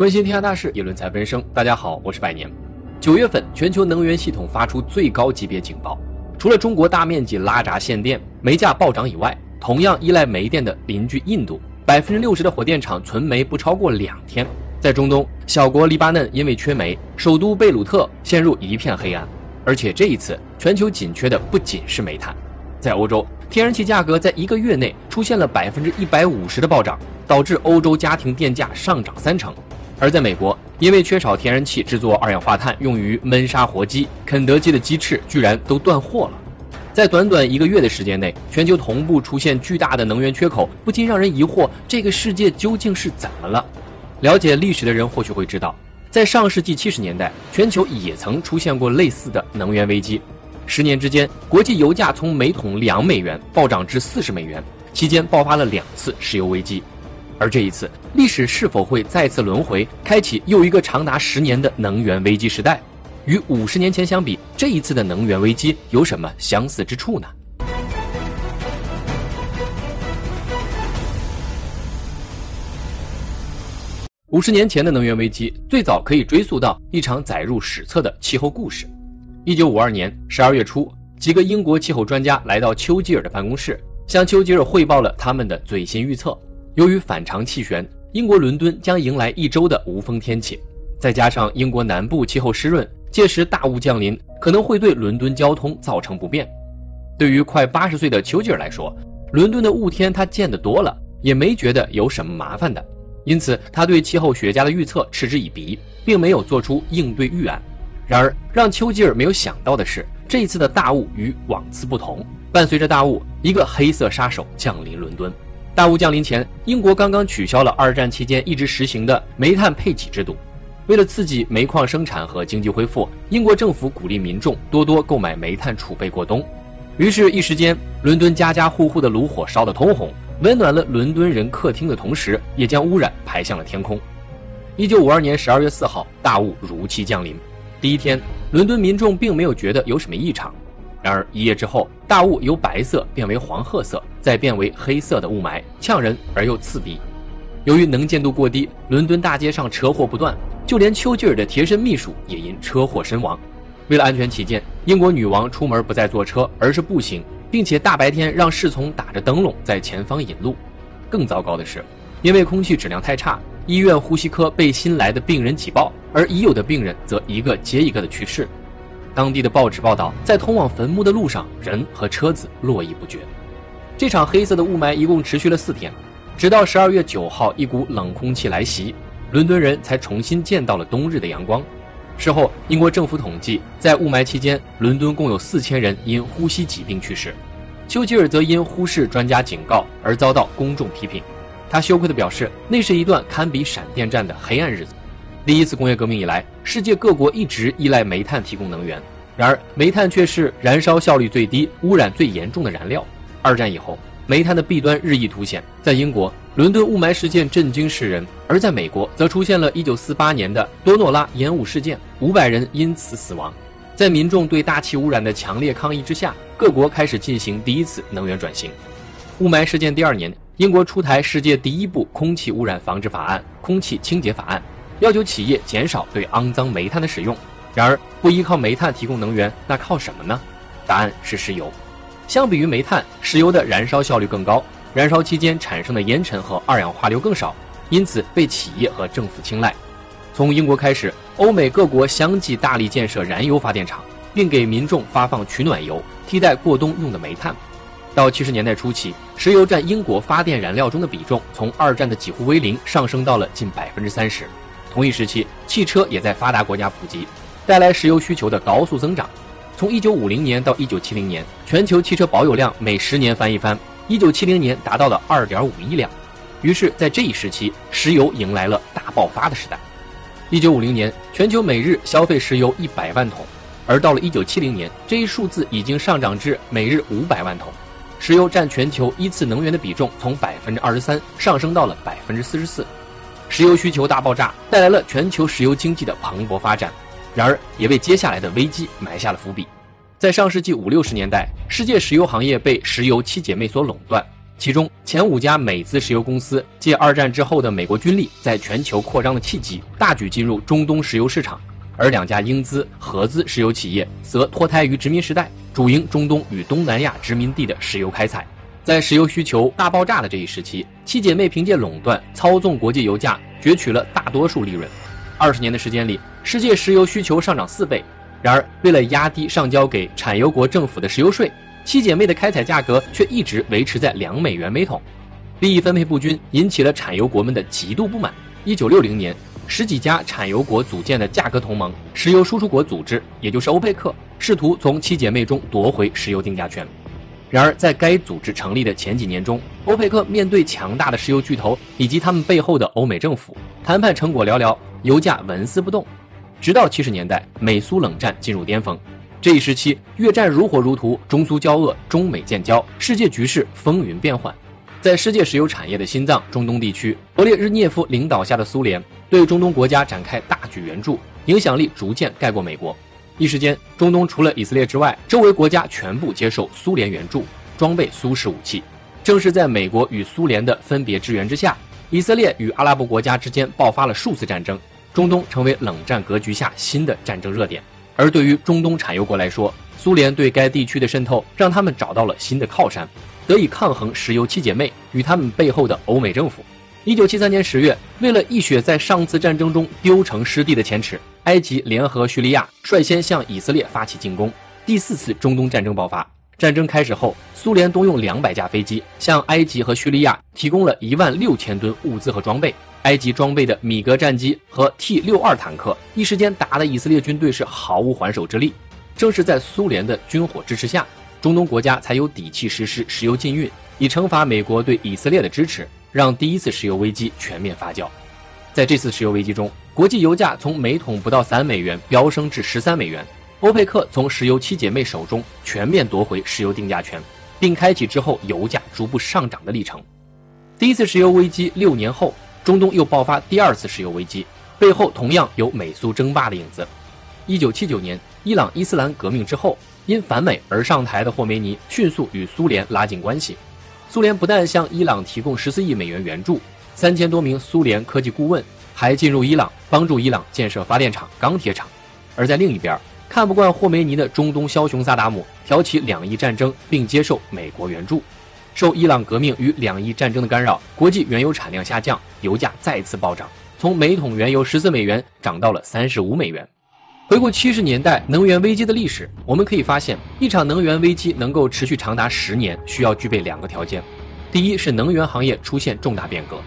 关心天下大事，议论财奔生。大家好，我是百年。九月份，全球能源系统发出最高级别警报。除了中国大面积拉闸限电、煤价暴涨以外，同样依赖煤电的邻居印度，百分之六十的火电厂存煤不超过两天。在中东，小国黎巴嫩因为缺煤，首都贝鲁特陷入一片黑暗。而且这一次，全球紧缺的不仅是煤炭。在欧洲，天然气价格在一个月内出现了百分之一百五十的暴涨，导致欧洲家庭电价上涨三成。而在美国，因为缺少天然气制作二氧化碳用于焖杀活鸡，肯德基的鸡翅居然都断货了。在短短一个月的时间内，全球同步出现巨大的能源缺口，不禁让人疑惑：这个世界究竟是怎么了？了解历史的人或许会知道，在上世纪七十年代，全球也曾出现过类似的能源危机。十年之间，国际油价从每桶两美元暴涨至四十美元，期间爆发了两次石油危机。而这一次，历史是否会再次轮回，开启又一个长达十年的能源危机时代？与五十年前相比，这一次的能源危机有什么相似之处呢？五十年前的能源危机最早可以追溯到一场载入史册的气候故事。一九五二年十二月初，几个英国气候专家来到丘吉尔的办公室，向丘吉尔汇报了他们的最新预测。由于反常气旋，英国伦敦将迎来一周的无风天气，再加上英国南部气候湿润，届时大雾降临可能会对伦敦交通造成不便。对于快八十岁的丘吉尔来说，伦敦的雾天他见得多了，也没觉得有什么麻烦的，因此他对气候学家的预测嗤之以鼻，并没有做出应对预案。然而，让丘吉尔没有想到的是，这一次的大雾与往次不同，伴随着大雾，一个黑色杀手降临伦敦。大雾降临前，英国刚刚取消了二战期间一直实行的煤炭配给制度。为了刺激煤矿生产和经济恢复，英国政府鼓励民众多多购买煤炭储备过冬。于是，一时间，伦敦家家户户的炉火烧得通红，温暖了伦敦人客厅的同时，也将污染排向了天空。一九五二年十二月四号，大雾如期降临。第一天，伦敦民众并没有觉得有什么异常。然而一夜之后，大雾由白色变为黄褐色，再变为黑色的雾霾，呛人而又刺鼻。由于能见度过低，伦敦大街上车祸不断，就连丘吉尔的贴身秘书也因车祸身亡。为了安全起见，英国女王出门不再坐车，而是步行，并且大白天让侍从打着灯笼在前方引路。更糟糕的是，因为空气质量太差，医院呼吸科被新来的病人挤爆，而已有的病人则一个接一个的去世。当地的报纸报道，在通往坟墓的路上，人和车子络绎不绝。这场黑色的雾霾一共持续了四天，直到十二月九号，一股冷空气来袭，伦敦人才重新见到了冬日的阳光。事后，英国政府统计，在雾霾期间，伦敦共有四千人因呼吸疾病去世。丘吉尔则因忽视专家警告而遭到公众批评，他羞愧地表示，那是一段堪比闪电战的黑暗日子。第一次工业革命以来，世界各国一直依赖煤炭提供能源。然而，煤炭却是燃烧效率最低、污染最严重的燃料。二战以后，煤炭的弊端日益凸显。在英国，伦敦雾霾事件震惊世人；而在美国，则出现了1948年的多诺拉烟雾事件，500人因此死亡。在民众对大气污染的强烈抗议之下，各国开始进行第一次能源转型。雾霾事件第二年，英国出台世界第一部空气污染防治法案——空气清洁法案。要求企业减少对肮脏煤炭的使用。然而，不依靠煤炭提供能源，那靠什么呢？答案是石油。相比于煤炭，石油的燃烧效率更高，燃烧期间产生的烟尘和二氧化硫更少，因此被企业和政府青睐。从英国开始，欧美各国相继大力建设燃油发电厂，并给民众发放取暖油，替代过冬用的煤炭。到七十年代初期，石油占英国发电燃料中的比重，从二战的几乎为零上升到了近百分之三十。同一时期，汽车也在发达国家普及，带来石油需求的高速增长。从1950年到1970年，全球汽车保有量每十年翻一番，1970年达到了2.5亿辆。于是，在这一时期，石油迎来了大爆发的时代。1950年，全球每日消费石油100万桶，而到了1970年，这一数字已经上涨至每日500万桶。石油占全球一次能源的比重从23%上升到了44%。石油需求大爆炸带来了全球石油经济的蓬勃发展，然而也为接下来的危机埋下了伏笔。在上世纪五六十年代，世界石油行业被石油七姐妹所垄断，其中前五家美资石油公司借二战之后的美国军力在全球扩张的契机，大举进入中东石油市场；而两家英资、合资石油企业则脱胎于殖民时代，主营中东与东南亚殖民地的石油开采。在石油需求大爆炸的这一时期，七姐妹凭借垄断、操纵国际油价，攫取了大多数利润。二十年的时间里，世界石油需求上涨四倍。然而，为了压低上交给产油国政府的石油税，七姐妹的开采价格却一直维持在两美元每桶，利益分配不均引起了产油国们的极度不满。一九六零年，十几家产油国组建的价格同盟石油输出国组织，也就是欧佩克，试图从七姐妹中夺回石油定价权。然而，在该组织成立的前几年中，欧佩克面对强大的石油巨头以及他们背后的欧美政府，谈判成果寥寥，油价纹丝不动。直到七十年代，美苏冷战进入巅峰。这一时期，越战如火如荼，中苏交恶，中美建交，世界局势风云变幻。在世界石油产业的心脏中东地区，勃列日涅夫领导下的苏联对中东国家展开大举援助，影响力逐渐盖过美国。一时间，中东除了以色列之外，周围国家全部接受苏联援助，装备苏式武器。正是在美国与苏联的分别支援之下，以色列与阿拉伯国家之间爆发了数次战争，中东成为冷战格局下新的战争热点。而对于中东产油国来说，苏联对该地区的渗透让他们找到了新的靠山，得以抗衡石油七姐妹与他们背后的欧美政府。一九七三年十月，为了一雪在上次战争中丢成失地的前耻，埃及联合叙利亚率先向以色列发起进攻。第四次中东战争爆发。战争开始后，苏联动用两百架飞机向埃及和叙利亚提供了一万六千吨物资和装备。埃及装备的米格战机和 T 六二坦克，一时间打得以色列军队是毫无还手之力。正是在苏联的军火支持下，中东国家才有底气实施石油禁运，以惩罚美国对以色列的支持，让第一次石油危机全面发酵。在这次石油危机中，国际油价从每桶不到三美元飙升至十三美元，欧佩克从石油七姐妹手中全面夺回石油定价权，并开启之后油价逐步上涨的历程。第一次石油危机六年后。中东又爆发第二次石油危机，背后同样有美苏争霸的影子。一九七九年，伊朗伊斯兰革命之后，因反美而上台的霍梅尼迅速与苏联拉近关系。苏联不但向伊朗提供十四亿美元援助，三千多名苏联科技顾问还进入伊朗，帮助伊朗建设发电厂、钢铁厂。而在另一边，看不惯霍梅尼的中东枭雄萨达姆挑起两伊战争，并接受美国援助。受伊朗革命与两伊战争的干扰，国际原油产量下降，油价再次暴涨，从每桶原油十四美元涨到了三十五美元。回顾七十年代能源危机的历史，我们可以发现，一场能源危机能够持续长达十年，需要具备两个条件：第一是能源行业出现重大变革，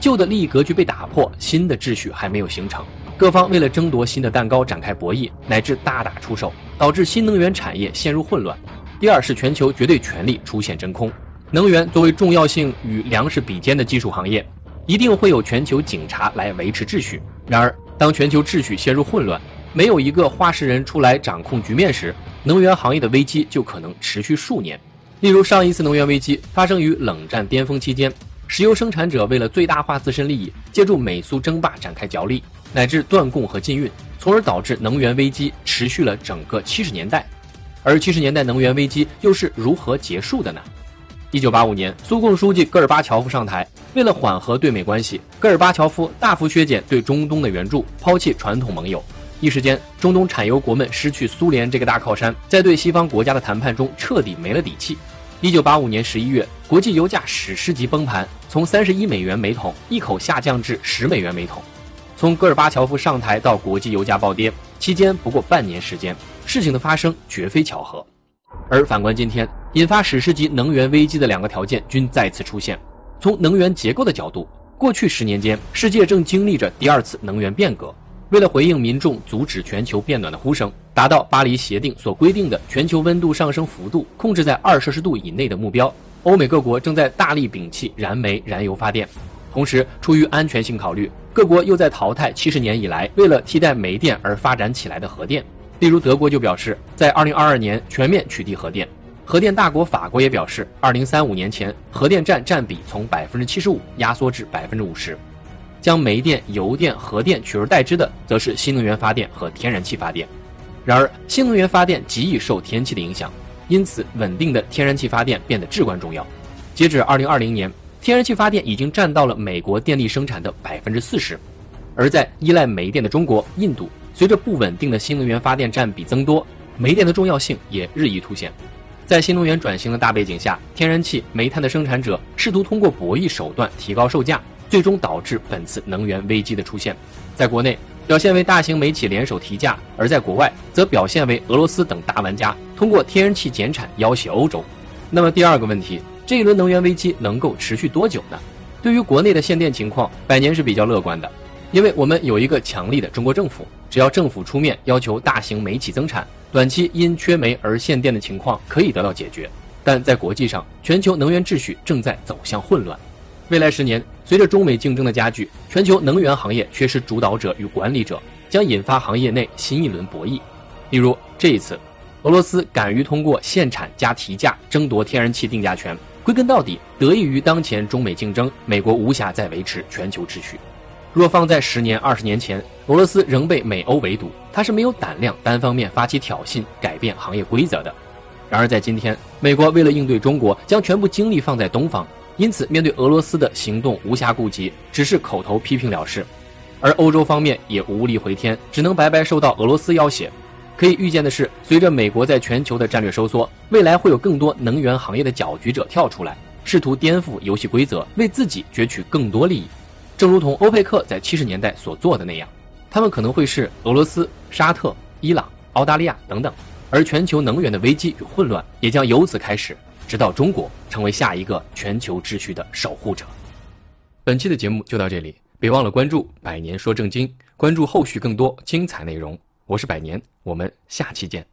旧的利益格局被打破，新的秩序还没有形成，各方为了争夺新的蛋糕展开博弈，乃至大打出手，导致新能源产业陷入混乱；第二是全球绝对权力出现真空。能源作为重要性与粮食比肩的技术行业，一定会有全球警察来维持秩序。然而，当全球秩序陷入混乱，没有一个话事人出来掌控局面时，能源行业的危机就可能持续数年。例如，上一次能源危机发生于冷战巅峰期间，石油生产者为了最大化自身利益，借助美苏争霸展开角力，乃至断供和禁运，从而导致能源危机持续了整个七十年代。而七十年代能源危机又是如何结束的呢？一九八五年，苏共书记戈尔巴乔夫上台，为了缓和对美关系，戈尔巴乔夫大幅削减对中东的援助，抛弃传统盟友。一时间，中东产油国们失去苏联这个大靠山，在对西方国家的谈判中彻底没了底气。一九八五年十一月，国际油价史诗级崩盘，从三十一美元每桶一口下降至十美元每桶。从戈尔巴乔夫上台到国际油价暴跌，期间不过半年时间，事情的发生绝非巧合。而反观今天，引发史诗级能源危机的两个条件均再次出现。从能源结构的角度，过去十年间，世界正经历着第二次能源变革。为了回应民众阻止全球变暖的呼声，达到巴黎协定所规定的全球温度上升幅度控制在二摄氏度以内的目标，欧美各国正在大力摒弃燃煤、燃油发电。同时，出于安全性考虑，各国又在淘汰七十年以来为了替代煤电而发展起来的核电。例如，德国就表示在2022年全面取缔核电；核电大国法国也表示，2035年前核电站占比从75%压缩至50%，将煤电、油电、核电取而代之的，则是新能源发电和天然气发电。然而，新能源发电极易受天气的影响，因此稳定的天然气发电变得至关重要。截止二零二零年，天然气发电已经占到了美国电力生产的百分之四十。而在依赖煤电的中国、印度，随着不稳定的新能源发电占比增多，煤电的重要性也日益凸显。在新能源转型的大背景下，天然气、煤炭的生产者试图通过博弈手段提高售价，最终导致本次能源危机的出现。在国内，表现为大型煤企联手提价；而在国外，则表现为俄罗斯等大玩家通过天然气减产要挟欧洲。那么第二个问题，这一轮能源危机能够持续多久呢？对于国内的限电情况，百年是比较乐观的。因为我们有一个强力的中国政府，只要政府出面要求大型煤企增产，短期因缺煤而限电的情况可以得到解决。但在国际上，全球能源秩序正在走向混乱。未来十年，随着中美竞争的加剧，全球能源行业缺失主导者与管理者，将引发行业内新一轮博弈。例如，这一次，俄罗斯敢于通过限产加提价争夺天然气定价权，归根到底得益于当前中美竞争，美国无暇再维持全球秩序。若放在十年、二十年前，俄罗斯仍被美欧围堵，他是没有胆量单方面发起挑衅、改变行业规则的。然而在今天，美国为了应对中国，将全部精力放在东方，因此面对俄罗斯的行动无暇顾及，只是口头批评了事。而欧洲方面也无力回天，只能白白受到俄罗斯要挟。可以预见的是，随着美国在全球的战略收缩，未来会有更多能源行业的搅局者跳出来，试图颠覆游戏规则，为自己攫取更多利益。正如同欧佩克在七十年代所做的那样，他们可能会是俄罗斯、沙特、伊朗、澳大利亚等等，而全球能源的危机与混乱也将由此开始，直到中国成为下一个全球秩序的守护者。本期的节目就到这里，别忘了关注“百年说正经”，关注后续更多精彩内容。我是百年，我们下期见。